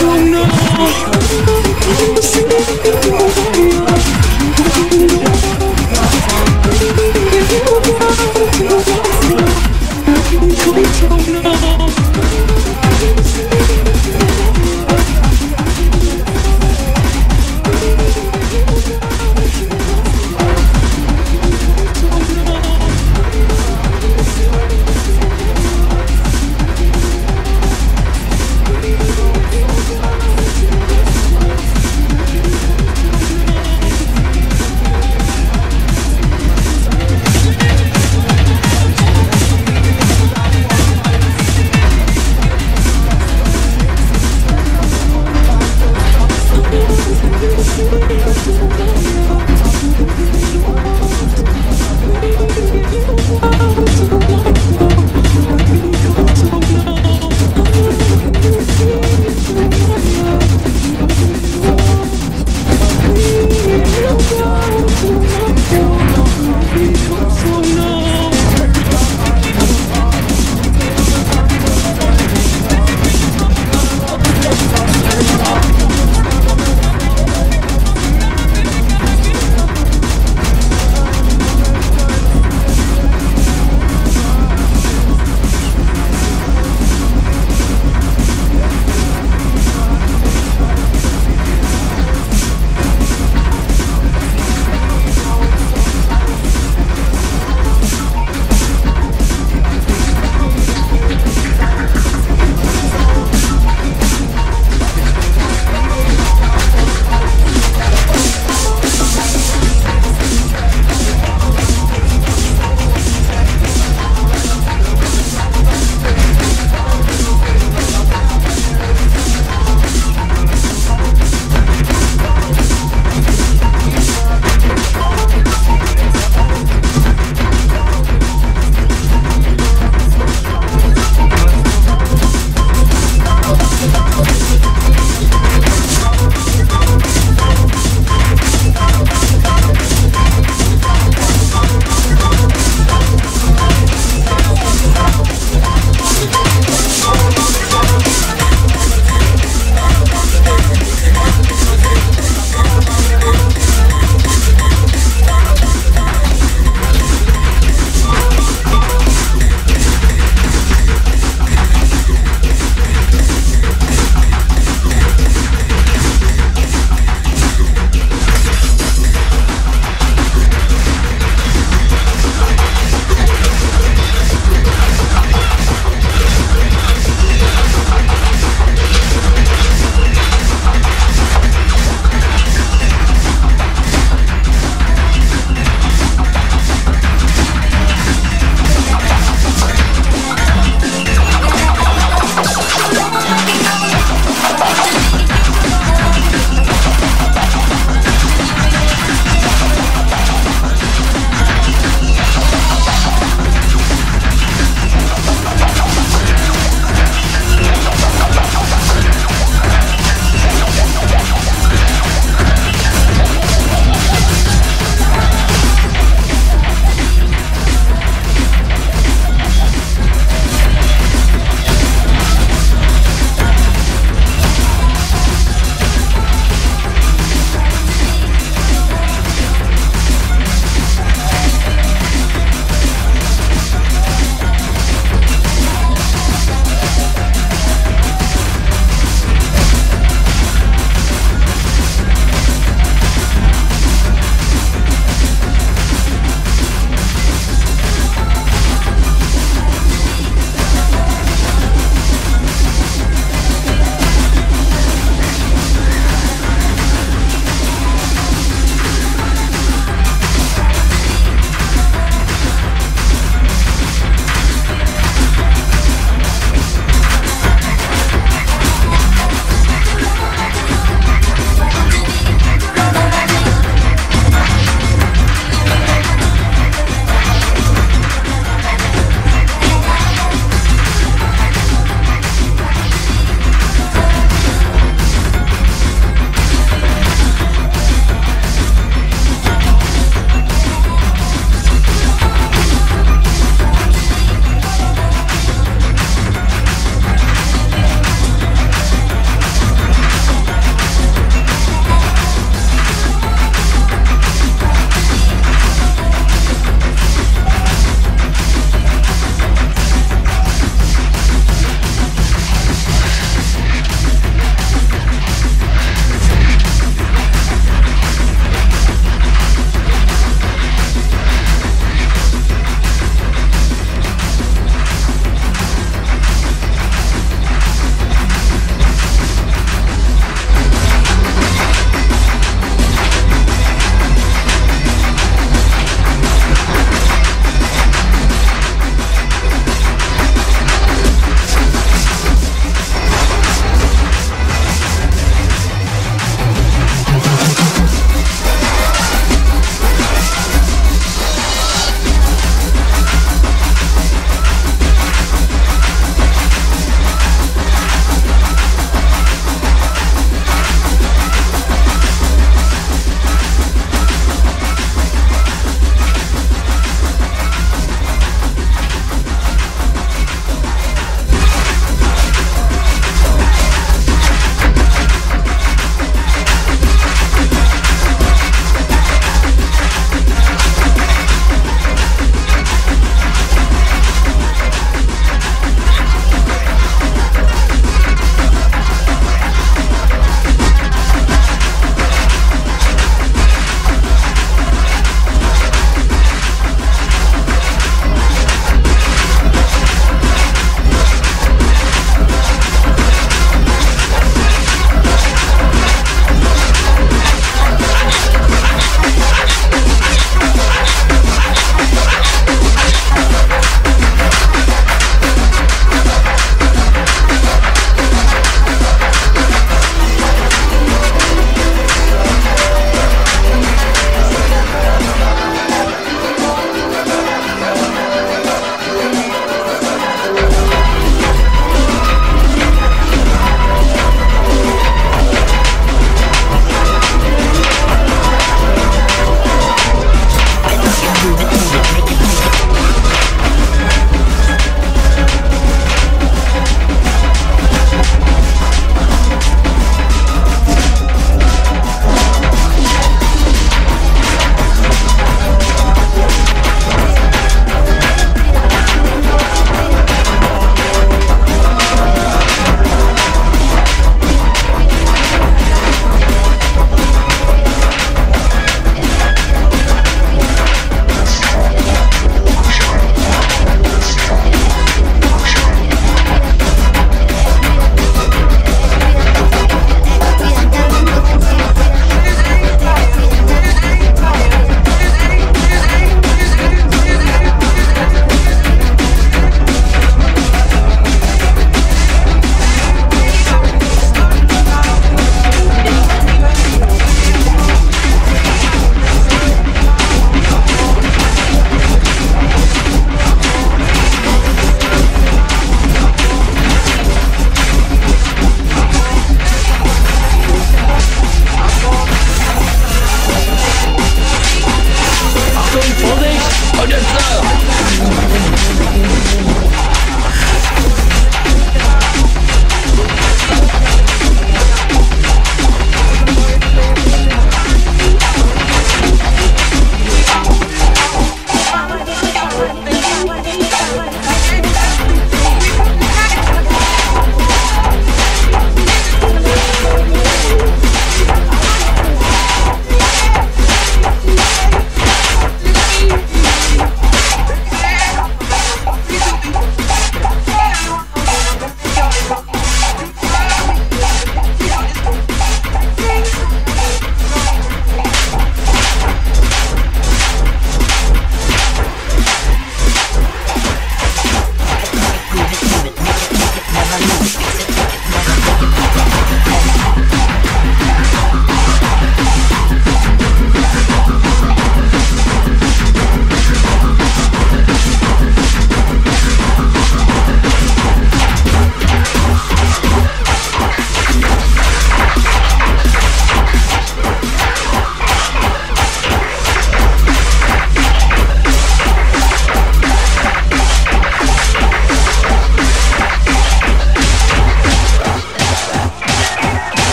Thank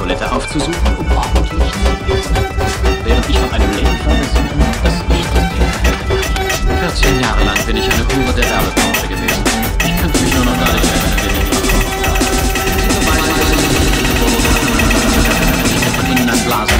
Toilette aufzusuchen, um ordentlich. Während ich von einem Leben versinken, das ich das 14 Jahre lang bin ich eine Hure der Werbebranche gewesen. Ich könnte mich nur noch gar nicht erinnern, wen ich war. Diese Weise sind von innen anblasen lassen.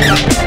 Thank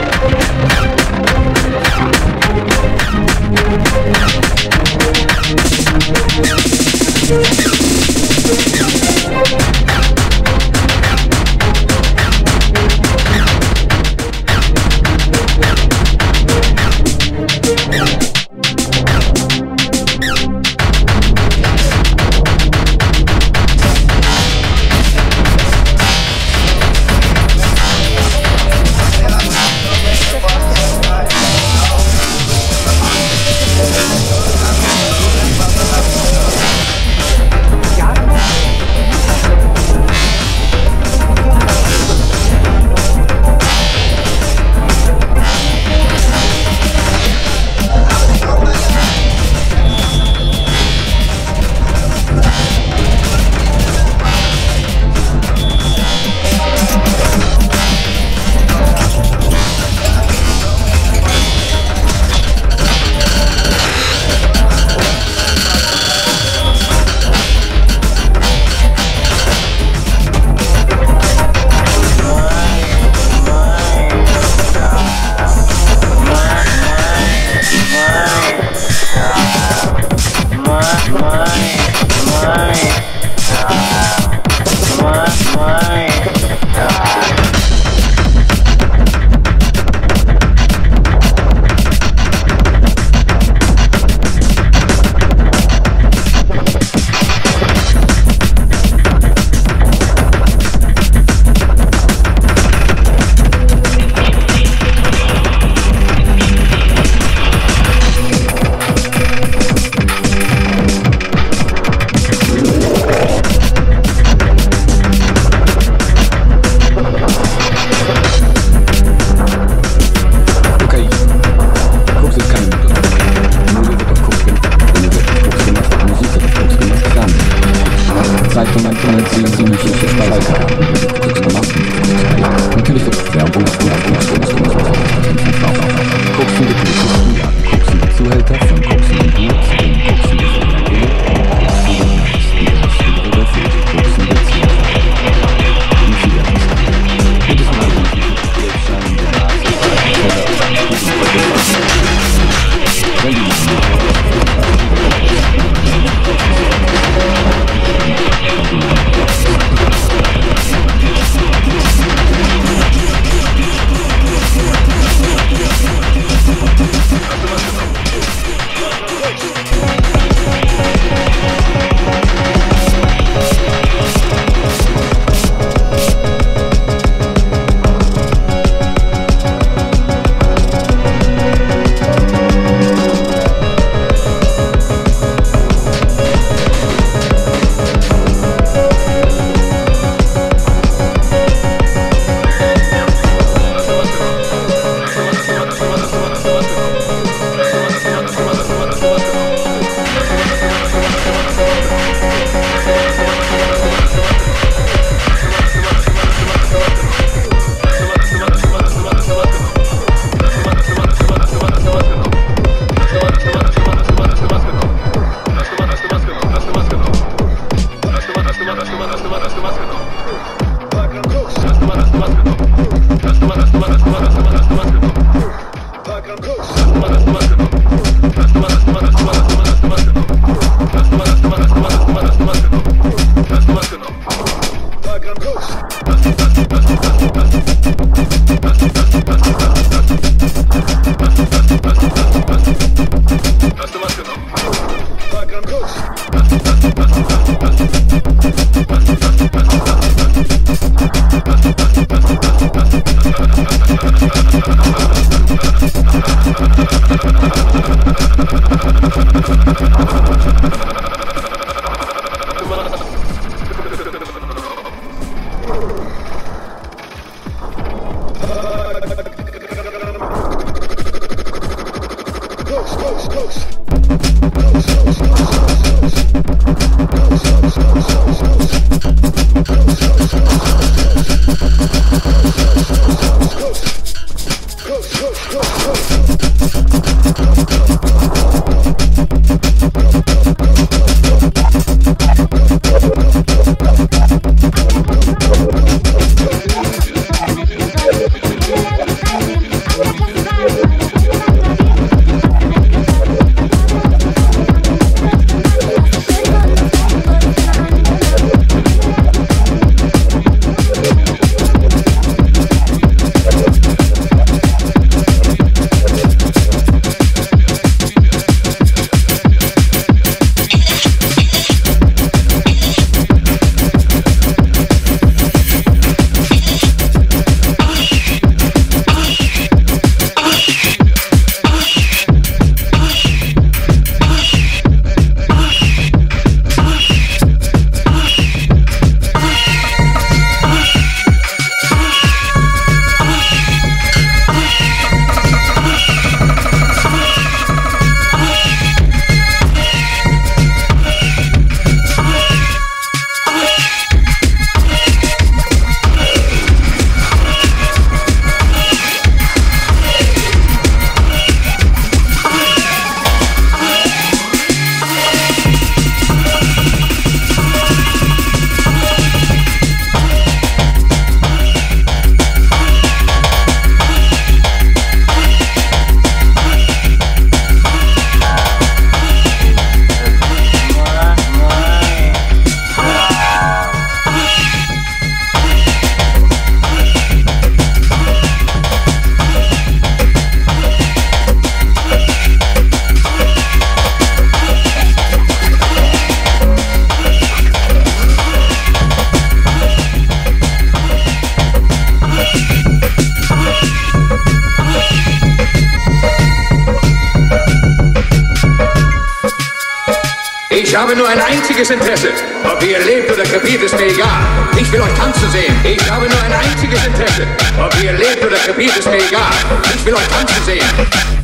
Instagram Coach. Hast du was genommen? Instagram Coach. Einziges Interesse. Ob ihr lebt oder krepiert, ist mir egal. Ich will euch tanzen sehen. Ich habe nur ein einziges Interesse. Ob ihr lebt oder krepiert, ist mir egal. Ich will euch tanzen sehen.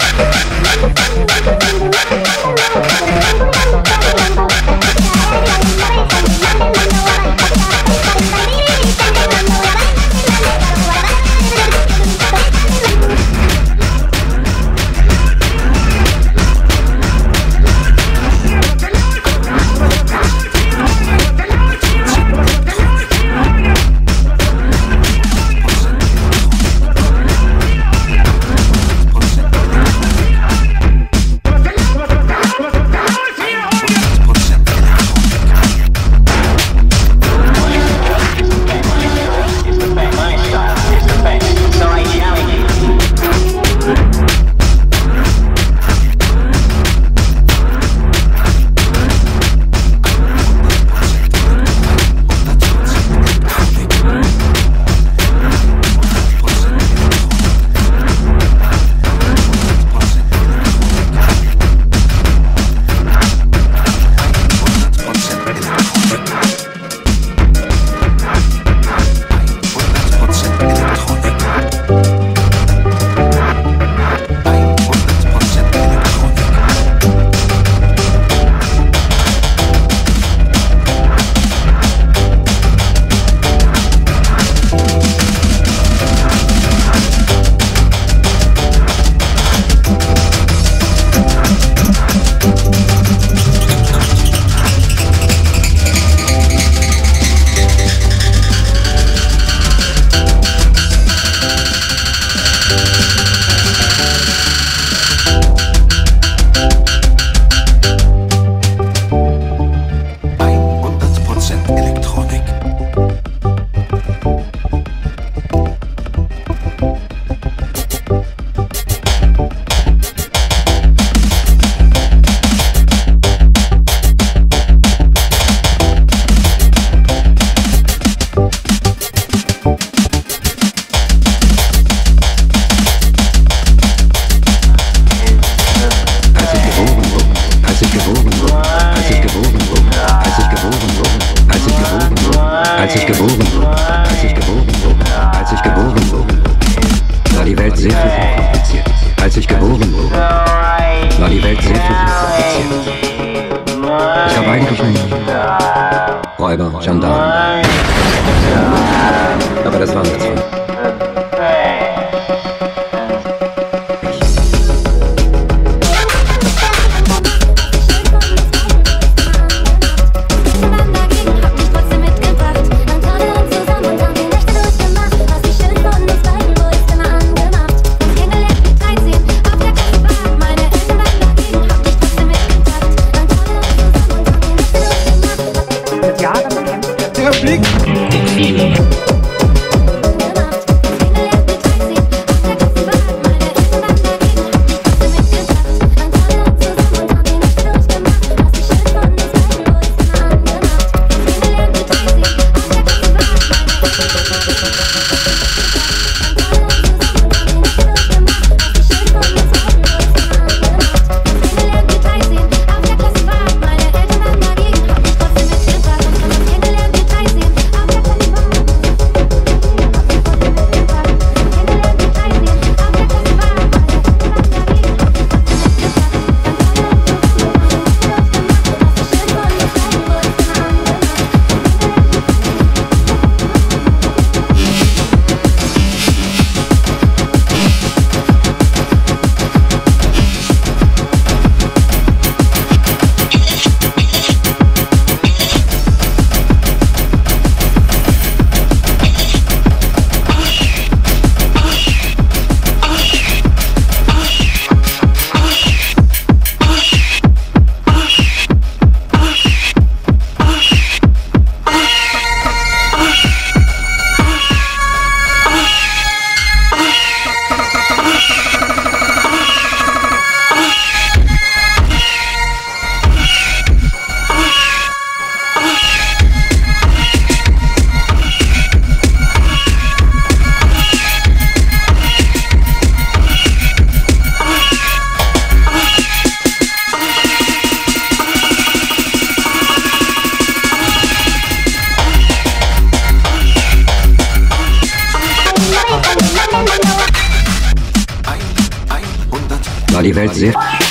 War die Welt.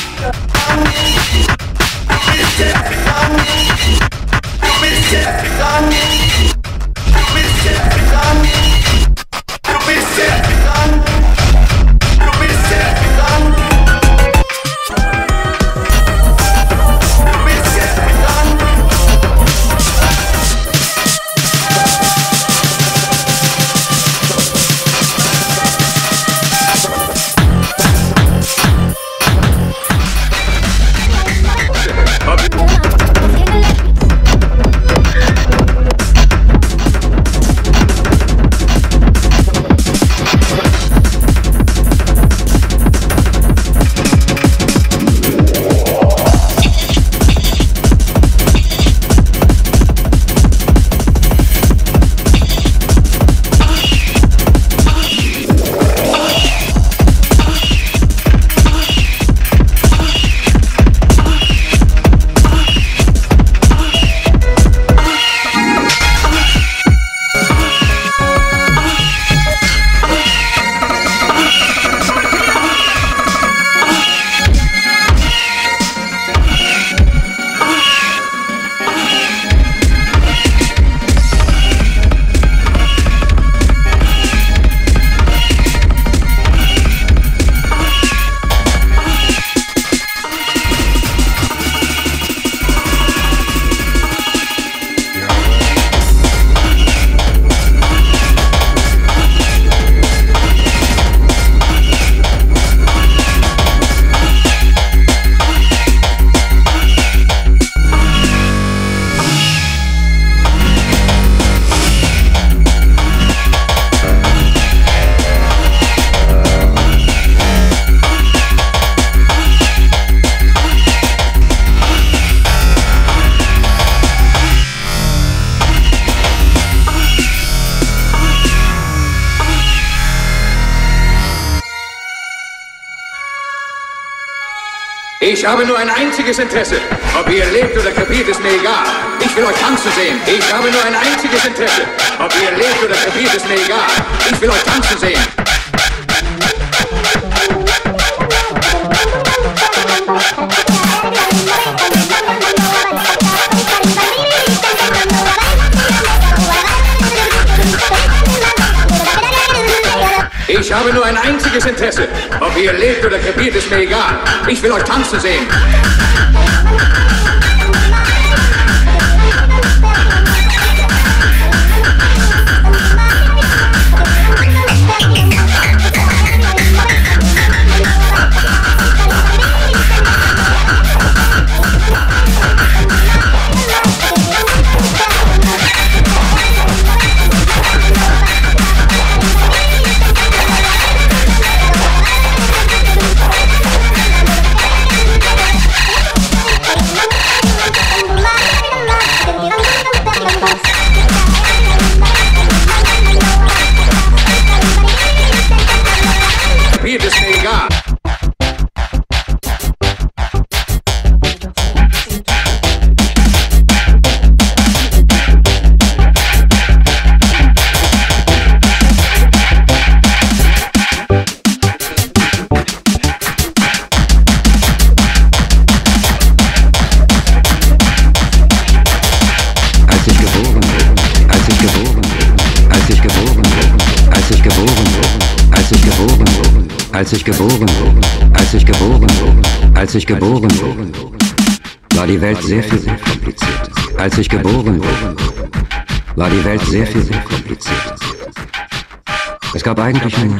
Ich habe nur ein einziges Interesse. Ob ihr lebt oder krepiert, ist mir egal. Ich will euch tanzen sehen. Ich habe nur ein einziges Interesse. Ob ihr lebt oder krepiert, ist mir egal. Ich will euch tanzen sehen. Thank Ich habe nur ein einziges Interesse. Ob ihr lebt oder krepiert, ist mir egal. Ich will euch tanzen sehen. Als ich geboren wurde, als ich geboren wurde, als ich geboren wurde, war die Welt sehr viel unkomplizierter. Als ich geboren wurde, war die Welt sehr viel unkomplizierter. Es gab eigentlich nur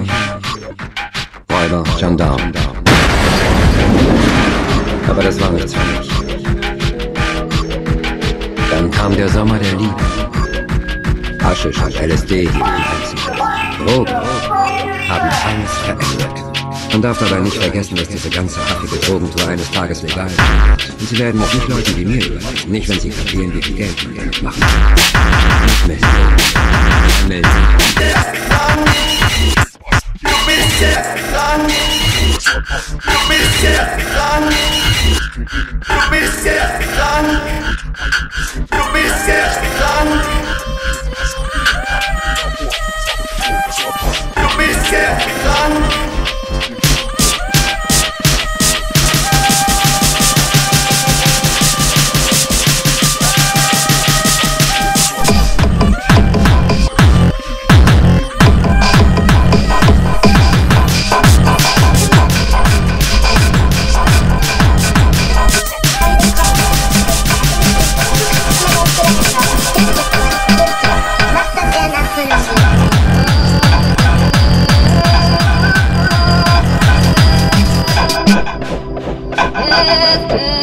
Räuber, Gendarmen. Aber das war nichts für mich. Dann kam der Sommer der Liebe. Haschisch und LSD. Drogen haben alles verändert. Man darf dabei nicht vergessen, dass diese ganze affige Drogentour eines Tages legal ist. Und sie werden auch nicht Leuten wie mir überlassen, nicht wenn sie kapieren, wie viel Geld man damit machen kann. Nicht Millionen, Millionen. Du bist jetzt krank. Du bist jetzt krank. Du bist jetzt krank. Du bist jetzt krank. Du bist jetzt krank. yeah. left.